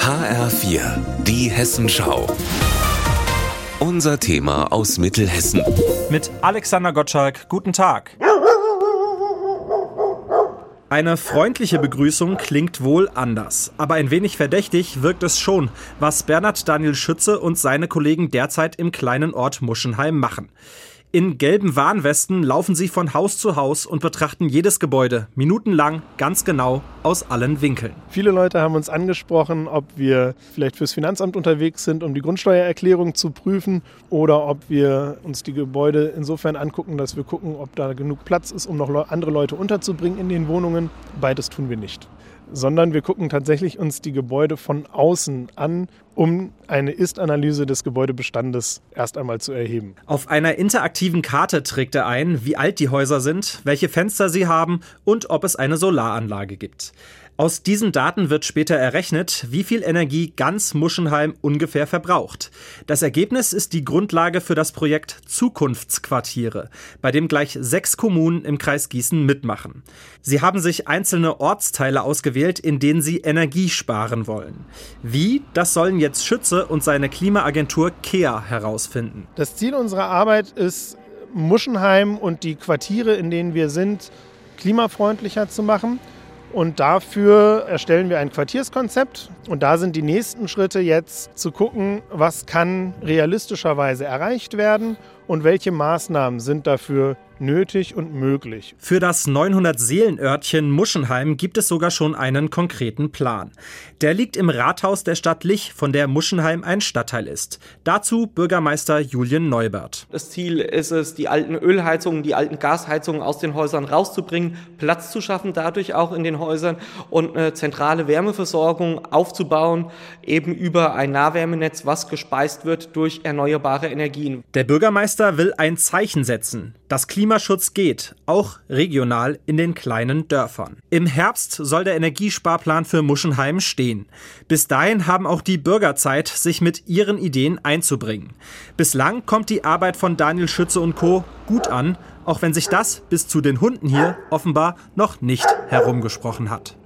HR4, die Hessenschau. Unser Thema aus Mittelhessen. Mit Alexander Gottschalk, guten Tag. Eine freundliche Begrüßung klingt wohl anders, aber ein wenig verdächtig wirkt es schon, was Bernhard Daniel Schütze und seine Kollegen derzeit im kleinen Ort Muschenheim machen. In gelben Warnwesten laufen sie von Haus zu Haus und betrachten jedes Gebäude minutenlang ganz genau aus allen Winkeln. Viele Leute haben uns angesprochen, ob wir vielleicht fürs Finanzamt unterwegs sind, um die Grundsteuererklärung zu prüfen oder ob wir uns die Gebäude insofern angucken, dass wir gucken, ob da genug Platz ist, um noch andere Leute unterzubringen in den Wohnungen. Beides tun wir nicht sondern wir gucken tatsächlich uns die Gebäude von außen an, um eine Ist-Analyse des Gebäudebestandes erst einmal zu erheben. Auf einer interaktiven Karte trägt er ein, wie alt die Häuser sind, welche Fenster sie haben und ob es eine Solaranlage gibt. Aus diesen Daten wird später errechnet, wie viel Energie ganz Muschenheim ungefähr verbraucht. Das Ergebnis ist die Grundlage für das Projekt Zukunftsquartiere, bei dem gleich sechs Kommunen im Kreis Gießen mitmachen. Sie haben sich einzelne Ortsteile ausgewählt, in denen sie Energie sparen wollen. Wie, das sollen jetzt Schütze und seine Klimaagentur KEA herausfinden. Das Ziel unserer Arbeit ist, Muschenheim und die Quartiere, in denen wir sind, klimafreundlicher zu machen. Und dafür erstellen wir ein Quartierskonzept. Und da sind die nächsten Schritte jetzt zu gucken, was kann realistischerweise erreicht werden und welche Maßnahmen sind dafür nötig und möglich. Für das 900-Seelenörtchen Muschenheim gibt es sogar schon einen konkreten Plan. Der liegt im Rathaus der Stadt Lich, von der Muschenheim ein Stadtteil ist. Dazu Bürgermeister Julien Neubert. Das Ziel ist es, die alten Ölheizungen, die alten Gasheizungen aus den Häusern rauszubringen, Platz zu schaffen dadurch auch in den Häusern und eine zentrale Wärmeversorgung aufzubauen, eben über ein Nahwärmenetz, was gespeist wird durch erneuerbare Energien. Der Bürgermeister will ein Zeichen setzen. Das Klimaschutz geht, auch regional in den kleinen Dörfern. Im Herbst soll der Energiesparplan für Muschenheim stehen. Bis dahin haben auch die Bürger Zeit, sich mit ihren Ideen einzubringen. Bislang kommt die Arbeit von Daniel Schütze und Co. gut an, auch wenn sich das bis zu den Hunden hier offenbar noch nicht herumgesprochen hat.